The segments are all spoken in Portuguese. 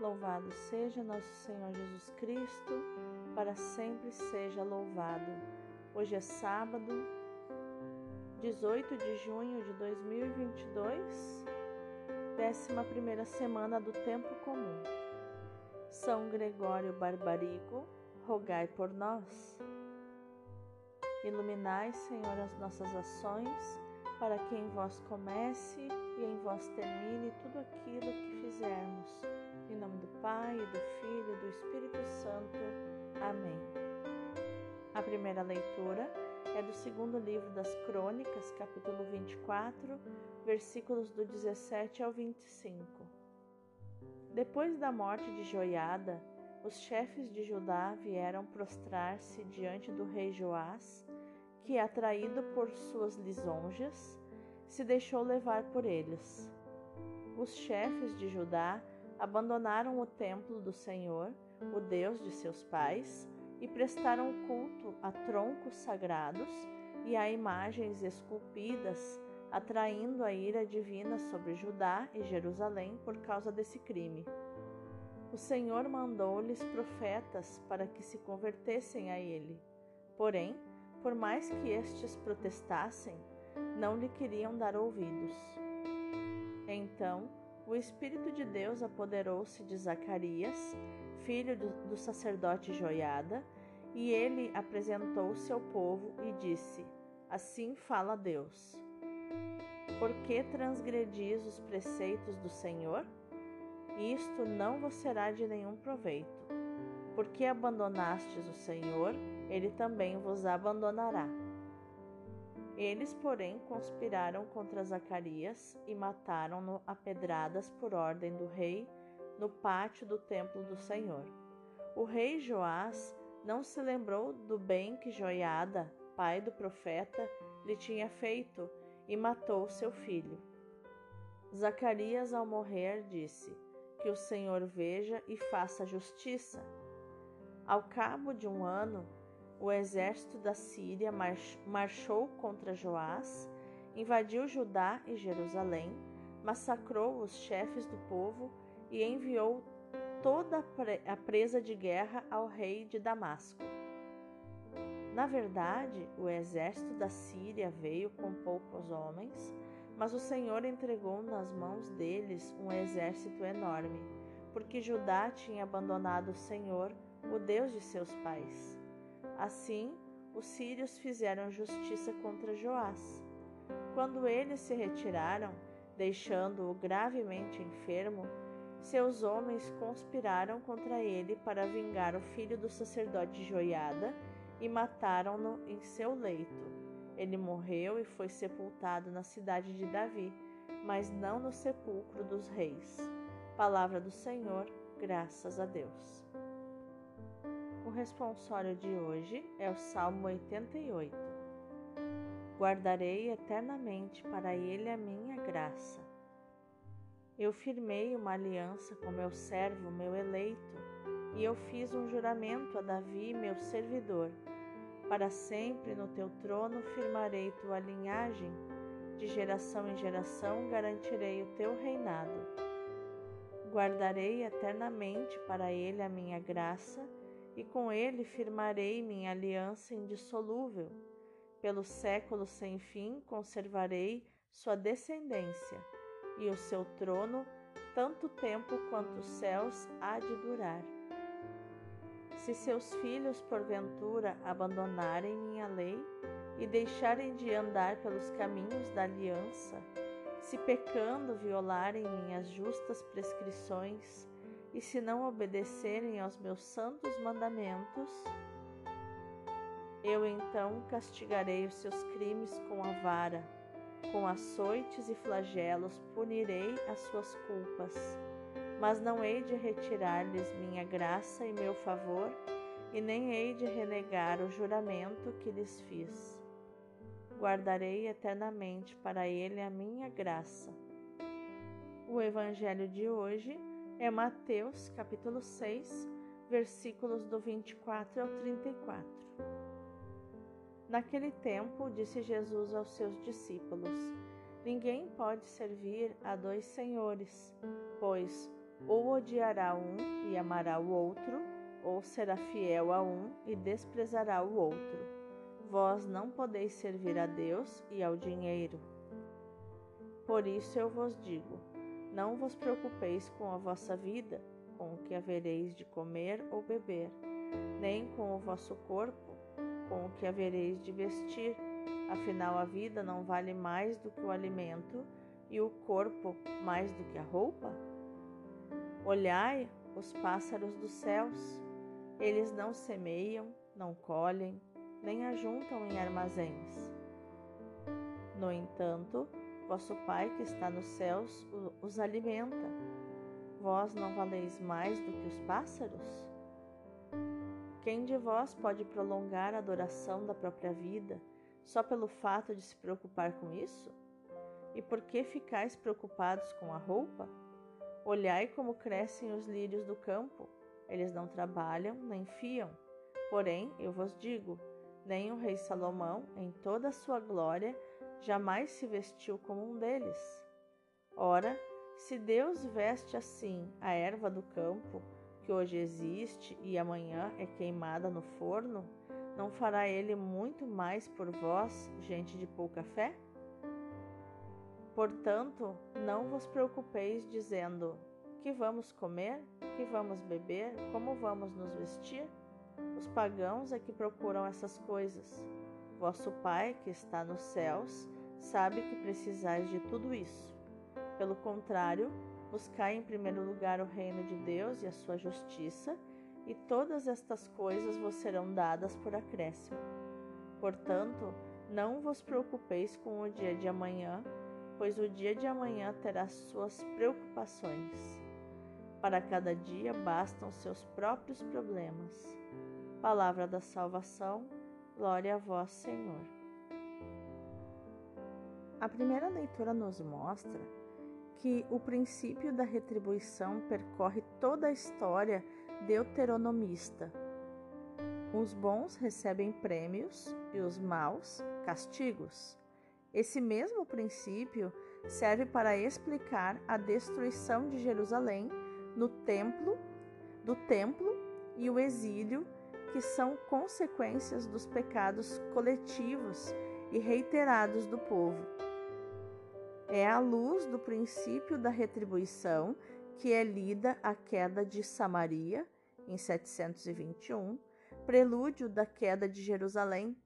Louvado seja nosso Senhor Jesus Cristo, para sempre seja louvado. Hoje é sábado, 18 de junho de 2022, 11 semana do Tempo Comum. São Gregório Barbarigo, rogai por nós. Iluminai, Senhor, as nossas ações, para que em vós comece e em vós termine tudo aquilo que fizermos em nome do Pai, do Filho e do Espírito Santo. Amém. A primeira leitura é do segundo livro das Crônicas, capítulo 24, versículos do 17 ao 25. Depois da morte de Joiada, os chefes de Judá vieram prostrar-se diante do rei Joás, que, atraído por suas lisonjas, se deixou levar por eles. Os chefes de Judá abandonaram o templo do Senhor, o Deus de seus pais, e prestaram culto a troncos sagrados e a imagens esculpidas, atraindo a ira divina sobre Judá e Jerusalém por causa desse crime. O Senhor mandou-lhes profetas para que se convertessem a ele. Porém, por mais que estes protestassem, não lhe queriam dar ouvidos. Então, o Espírito de Deus apoderou-se de Zacarias, filho do, do sacerdote Joiada, e ele apresentou-se ao povo e disse: Assim fala Deus. Por que transgredis os preceitos do Senhor? Isto não vos será de nenhum proveito. Porque abandonastes o Senhor, ele também vos abandonará. Eles, porém, conspiraram contra Zacarias e mataram-no a pedradas por ordem do rei no pátio do templo do Senhor. O rei Joás não se lembrou do bem que Joiada, pai do profeta, lhe tinha feito e matou seu filho. Zacarias, ao morrer, disse: Que o Senhor veja e faça justiça. Ao cabo de um ano, o exército da Síria marchou contra Joás, invadiu Judá e Jerusalém, massacrou os chefes do povo e enviou toda a presa de guerra ao rei de Damasco. Na verdade, o exército da Síria veio com poucos homens, mas o Senhor entregou nas mãos deles um exército enorme, porque Judá tinha abandonado o Senhor, o Deus de seus pais. Assim, os sírios fizeram justiça contra Joás. Quando eles se retiraram, deixando-o gravemente enfermo, seus homens conspiraram contra ele para vingar o filho do sacerdote Joiada e mataram-no em seu leito. Ele morreu e foi sepultado na cidade de Davi, mas não no sepulcro dos reis. Palavra do Senhor, graças a Deus. O responsório de hoje é o Salmo 88. Guardarei eternamente para ele a minha graça. Eu firmei uma aliança com meu servo, meu eleito, e eu fiz um juramento a Davi, meu servidor. Para sempre no teu trono firmarei tua linhagem, de geração em geração garantirei o teu reinado. Guardarei eternamente para ele a minha graça e com ele firmarei minha aliança indissolúvel. Pelo século sem fim conservarei sua descendência, e o seu trono tanto tempo quanto os céus há de durar. Se seus filhos porventura abandonarem minha lei e deixarem de andar pelos caminhos da aliança, se pecando violarem minhas justas prescrições, e se não obedecerem aos meus santos mandamentos, eu então castigarei os seus crimes com a vara, com açoites e flagelos punirei as suas culpas, mas não hei de retirar-lhes minha graça e meu favor, e nem hei de renegar o juramento que lhes fiz. Guardarei eternamente para ele a minha graça. O Evangelho de hoje é Mateus capítulo 6, versículos do 24 ao 34. Naquele tempo, disse Jesus aos seus discípulos: Ninguém pode servir a dois senhores, pois ou odiará um e amará o outro, ou será fiel a um e desprezará o outro. Vós não podeis servir a Deus e ao dinheiro. Por isso eu vos digo: não vos preocupeis com a vossa vida, com o que havereis de comer ou beber, nem com o vosso corpo, com o que havereis de vestir. Afinal, a vida não vale mais do que o alimento e o corpo mais do que a roupa? Olhai os pássaros dos céus, eles não semeiam, não colhem, nem ajuntam em armazéns. No entanto, vosso Pai que está nos céus os alimenta. Vós não valeis mais do que os pássaros? Quem de vós pode prolongar a duração da própria vida só pelo fato de se preocupar com isso? E por que ficais preocupados com a roupa? Olhai como crescem os lírios do campo. Eles não trabalham nem fiam. Porém, eu vos digo: nem o rei Salomão, em toda a sua glória, jamais se vestiu como um deles. Ora, se Deus veste assim a erva do campo, que hoje existe e amanhã é queimada no forno, não fará ele muito mais por vós, gente de pouca fé? Portanto, não vos preocupeis dizendo: que vamos comer, que vamos beber, como vamos nos vestir? Os pagãos é que procuram essas coisas. Vosso Pai, que está nos céus, sabe que precisais de tudo isso. Pelo contrário, buscai em primeiro lugar o reino de Deus e a sua justiça, e todas estas coisas vos serão dadas por acréscimo. Portanto, não vos preocupeis com o dia de amanhã, pois o dia de amanhã terá suas preocupações. Para cada dia bastam seus próprios problemas. Palavra da salvação, glória a vós, Senhor. A primeira leitura nos mostra que o princípio da retribuição percorre toda a história deuteronomista. Os bons recebem prêmios e os maus castigos. Esse mesmo princípio serve para explicar a destruição de Jerusalém no templo, do templo e o exílio, que são consequências dos pecados coletivos e reiterados do povo. É à luz do princípio da retribuição que é lida a queda de Samaria em 721, prelúdio da queda de Jerusalém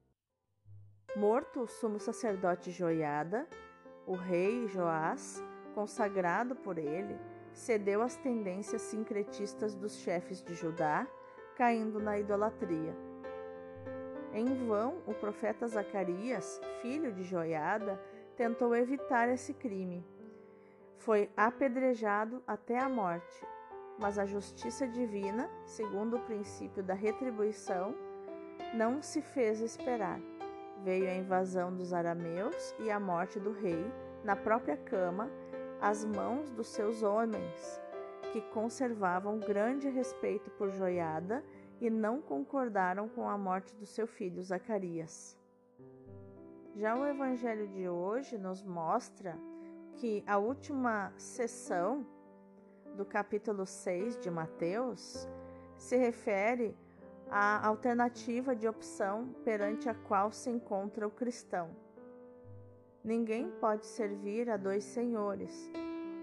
Morto o sumo sacerdote Joiada, o rei Joás, consagrado por ele, cedeu às tendências sincretistas dos chefes de Judá, caindo na idolatria. Em vão, o profeta Zacarias, filho de Joiada, tentou evitar esse crime. Foi apedrejado até a morte, mas a justiça divina, segundo o princípio da retribuição, não se fez esperar. Veio a invasão dos arameus e a morte do rei, na própria cama, às mãos dos seus homens, que conservavam grande respeito por Joiada e não concordaram com a morte do seu filho Zacarias. Já o evangelho de hoje nos mostra que a última sessão do capítulo 6 de Mateus se refere a alternativa de opção perante a qual se encontra o cristão. Ninguém pode servir a dois senhores,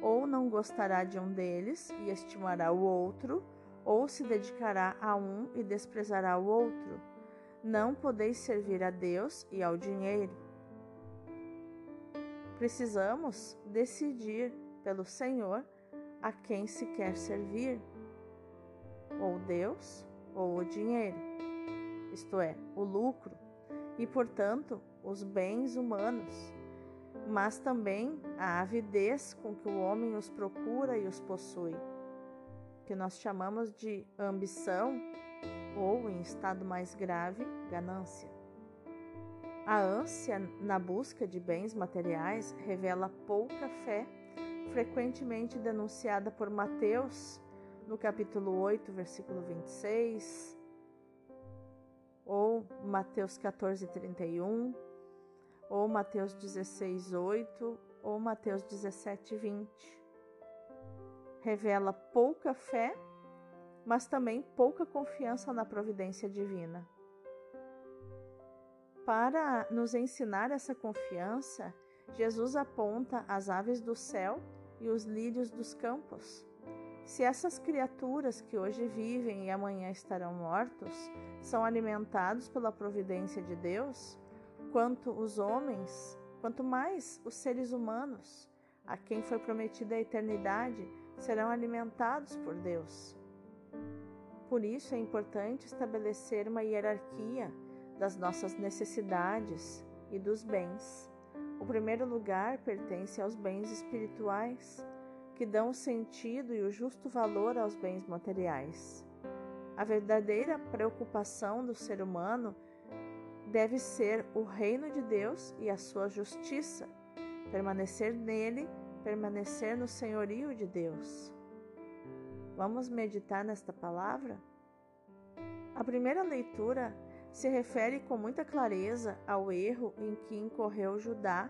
ou não gostará de um deles e estimará o outro, ou se dedicará a um e desprezará o outro. Não podeis servir a Deus e ao dinheiro. Precisamos decidir pelo Senhor a quem se quer servir, ou Deus ou o dinheiro, isto é, o lucro, e, portanto, os bens humanos, mas também a avidez com que o homem os procura e os possui, que nós chamamos de ambição ou, em estado mais grave, ganância. A ânsia na busca de bens materiais revela pouca fé, frequentemente denunciada por Mateus no capítulo 8, versículo 26, ou Mateus 14, 31, ou Mateus 16, 8, ou Mateus 17, 20. revela pouca fé, mas também pouca confiança na providência divina. Para nos ensinar essa confiança, Jesus aponta as aves do céu e os lírios dos campos. Se essas criaturas que hoje vivem e amanhã estarão mortos são alimentados pela providência de Deus, quanto os homens, quanto mais os seres humanos, a quem foi prometida a eternidade, serão alimentados por Deus. Por isso é importante estabelecer uma hierarquia das nossas necessidades e dos bens. O primeiro lugar pertence aos bens espirituais que dão o sentido e o justo valor aos bens materiais. A verdadeira preocupação do ser humano deve ser o reino de Deus e a sua justiça, permanecer nele, permanecer no senhorio de Deus. Vamos meditar nesta palavra? A primeira leitura se refere com muita clareza ao erro em que incorreu Judá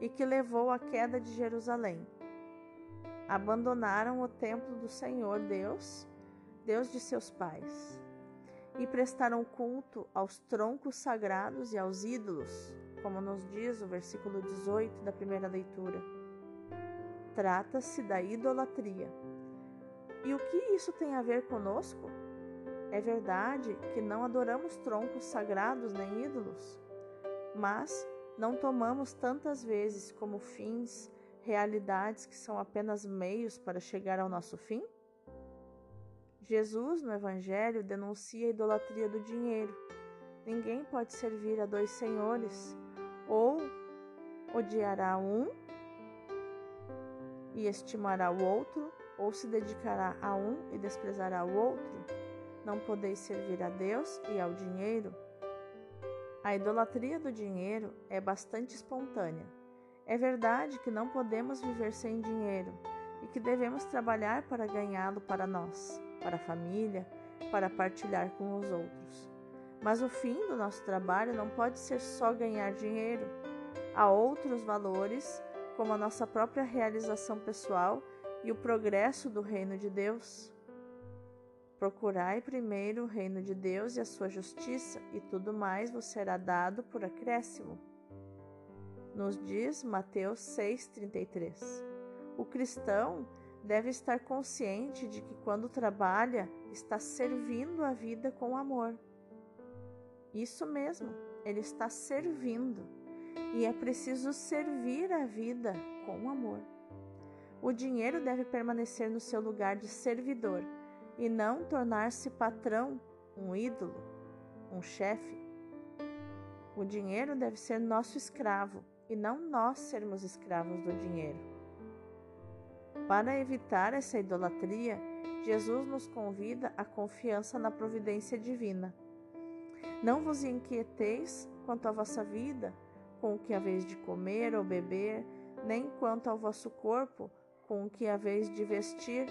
e que levou à queda de Jerusalém abandonaram o templo do Senhor Deus, Deus de seus pais, e prestaram culto aos troncos sagrados e aos ídolos, como nos diz o versículo 18 da primeira leitura. Trata-se da idolatria. E o que isso tem a ver conosco? É verdade que não adoramos troncos sagrados nem ídolos, mas não tomamos tantas vezes como fins realidades que são apenas meios para chegar ao nosso fim? Jesus, no Evangelho, denuncia a idolatria do dinheiro. Ninguém pode servir a dois senhores, ou odiará um e estimará o outro, ou se dedicará a um e desprezará o outro. Não podeis servir a Deus e ao dinheiro. A idolatria do dinheiro é bastante espontânea é verdade que não podemos viver sem dinheiro e que devemos trabalhar para ganhá-lo para nós, para a família, para partilhar com os outros. Mas o fim do nosso trabalho não pode ser só ganhar dinheiro. Há outros valores, como a nossa própria realização pessoal e o progresso do reino de Deus. Procurai primeiro o reino de Deus e a sua justiça, e tudo mais vos será dado por acréscimo nos diz Mateus 6,33. O cristão deve estar consciente de que quando trabalha, está servindo a vida com amor. Isso mesmo, ele está servindo. E é preciso servir a vida com amor. O dinheiro deve permanecer no seu lugar de servidor e não tornar-se patrão, um ídolo, um chefe. O dinheiro deve ser nosso escravo e não nós sermos escravos do dinheiro. Para evitar essa idolatria, Jesus nos convida à confiança na providência divina. Não vos inquieteis quanto à vossa vida, com o que haveis de comer ou beber, nem quanto ao vosso corpo, com o que haveis de vestir.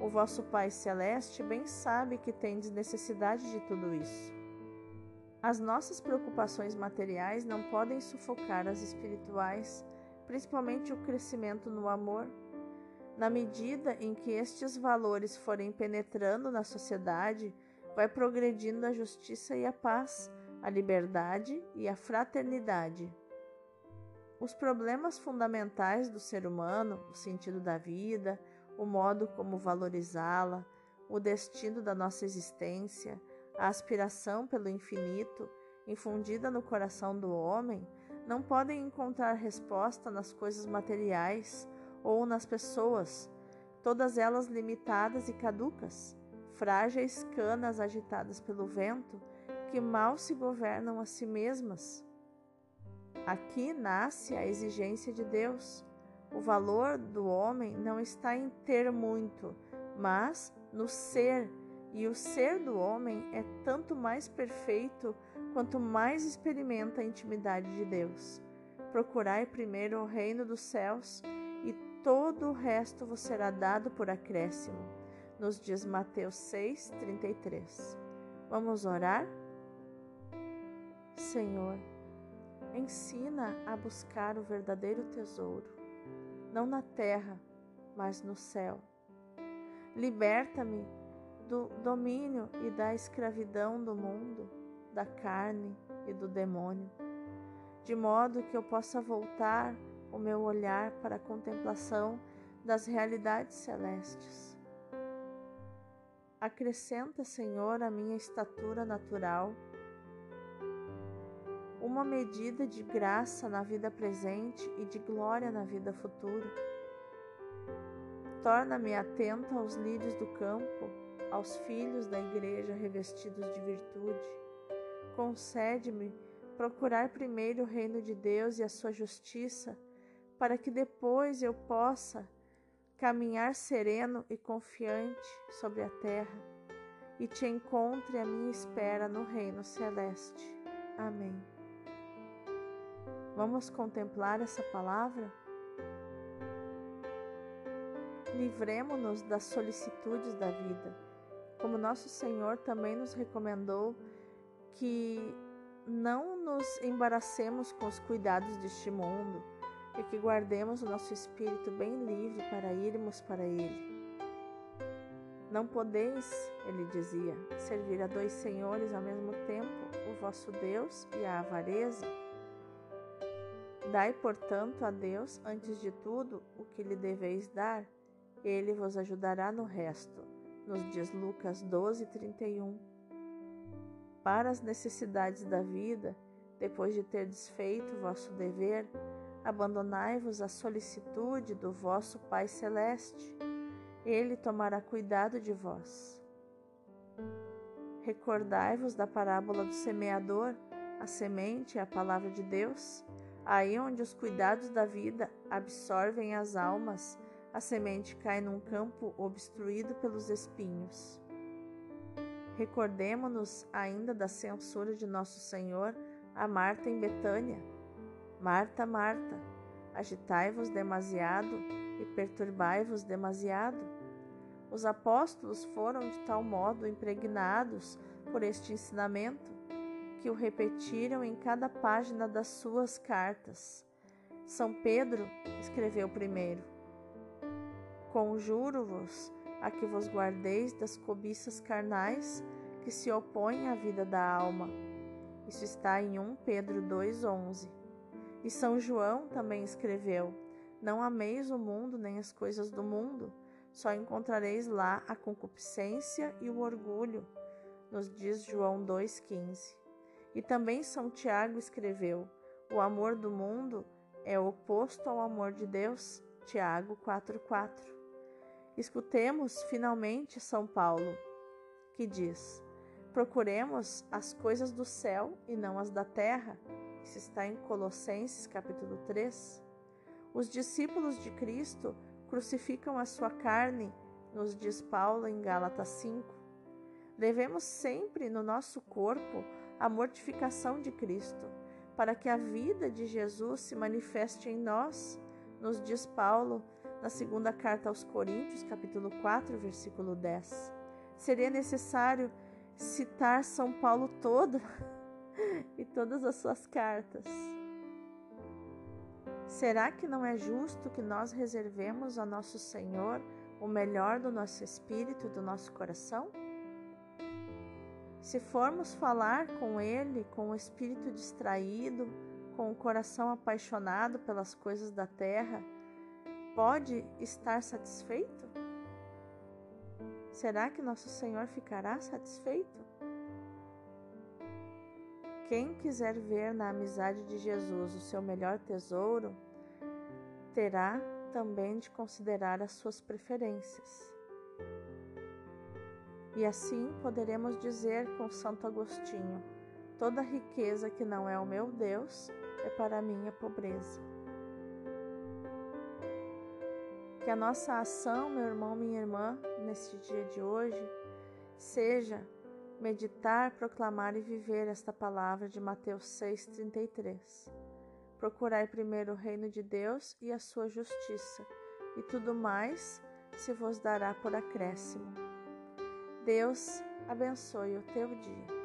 O vosso Pai Celeste bem sabe que tendes necessidade de tudo isso. As nossas preocupações materiais não podem sufocar as espirituais, principalmente o crescimento no amor. Na medida em que estes valores forem penetrando na sociedade, vai progredindo a justiça e a paz, a liberdade e a fraternidade. Os problemas fundamentais do ser humano, o sentido da vida, o modo como valorizá-la, o destino da nossa existência, a aspiração pelo infinito, infundida no coração do homem, não podem encontrar resposta nas coisas materiais ou nas pessoas, todas elas limitadas e caducas, frágeis canas agitadas pelo vento, que mal se governam a si mesmas. Aqui nasce a exigência de Deus. O valor do homem não está em ter muito, mas no ser e o ser do homem é tanto mais perfeito quanto mais experimenta a intimidade de Deus. Procurai primeiro o reino dos céus todo o resto vos será dado por acréscimo. Nos diz Mateus 6, 33. Vamos orar? Senhor, ensina a buscar o verdadeiro tesouro, não na terra, mas no céu Liberta-me do domínio e da escravidão do mundo, da carne e do demônio, de modo que eu possa voltar o meu olhar para a contemplação das realidades celestes. Acrescenta, Senhor, a minha estatura natural uma medida de graça na vida presente e de glória na vida futura. Torna-me atento aos lírios do campo, aos filhos da igreja revestidos de virtude. Concede-me procurar primeiro o reino de Deus e a sua justiça, para que depois eu possa caminhar sereno e confiante sobre a terra e te encontre à minha espera no reino celeste. Amém. Vamos contemplar essa palavra? Livremo-nos das solicitudes da vida, como nosso Senhor também nos recomendou que não nos embaracemos com os cuidados deste mundo que guardemos o nosso espírito bem livre para irmos para Ele. Não podeis, ele dizia, servir a dois senhores ao mesmo tempo, o vosso Deus e a avareza. Dai, portanto, a Deus, antes de tudo, o que lhe deveis dar, ele vos ajudará no resto, nos diz Lucas 12, 31. Para as necessidades da vida, depois de ter desfeito vosso dever, abandonai-vos à solicitude do vosso Pai Celeste. Ele tomará cuidado de vós. Recordai-vos da parábola do semeador, a semente é a palavra de Deus. Aí onde os cuidados da vida absorvem as almas, a semente cai num campo obstruído pelos espinhos. Recordemo-nos ainda da censura de nosso Senhor a Marta em Betânia. Marta, Marta, agitai-vos demasiado e perturbai-vos demasiado. Os apóstolos foram de tal modo impregnados por este ensinamento que o repetiram em cada página das suas cartas. São Pedro escreveu primeiro: Conjuro-vos a que vos guardeis das cobiças carnais que se opõem à vida da alma. Isso está em 1 Pedro 2,11. E São João também escreveu: Não ameis o mundo nem as coisas do mundo, só encontrareis lá a concupiscência e o orgulho, nos diz João 2,15. E também São Tiago escreveu: O amor do mundo é oposto ao amor de Deus. Tiago 4:4. Escutemos finalmente São Paulo, que diz: Procuremos as coisas do céu e não as da terra. Isso está em Colossenses capítulo 3. Os discípulos de Cristo crucificam a sua carne, nos diz Paulo em Gálatas 5. Devemos sempre no nosso corpo a mortificação de Cristo, para que a vida de Jesus se manifeste em nós, nos diz Paulo na segunda carta aos Coríntios, capítulo 4, versículo 10. Seria necessário citar São Paulo todo e todas as suas cartas. Será que não é justo que nós reservemos a nosso Senhor o melhor do nosso espírito e do nosso coração? Se formos falar com Ele com o espírito distraído, com o coração apaixonado pelas coisas da terra, pode estar satisfeito? Será que nosso Senhor ficará satisfeito? Quem quiser ver na amizade de Jesus o seu melhor tesouro, terá também de considerar as suas preferências. E assim poderemos dizer com Santo Agostinho: toda riqueza que não é o meu Deus é para a minha pobreza. Que a nossa ação, meu irmão, minha irmã, neste dia de hoje, seja meditar, proclamar e viver esta palavra de Mateus 6,33. Procurai primeiro o reino de Deus e a sua justiça, e tudo mais se vos dará por acréscimo. Deus abençoe o teu dia.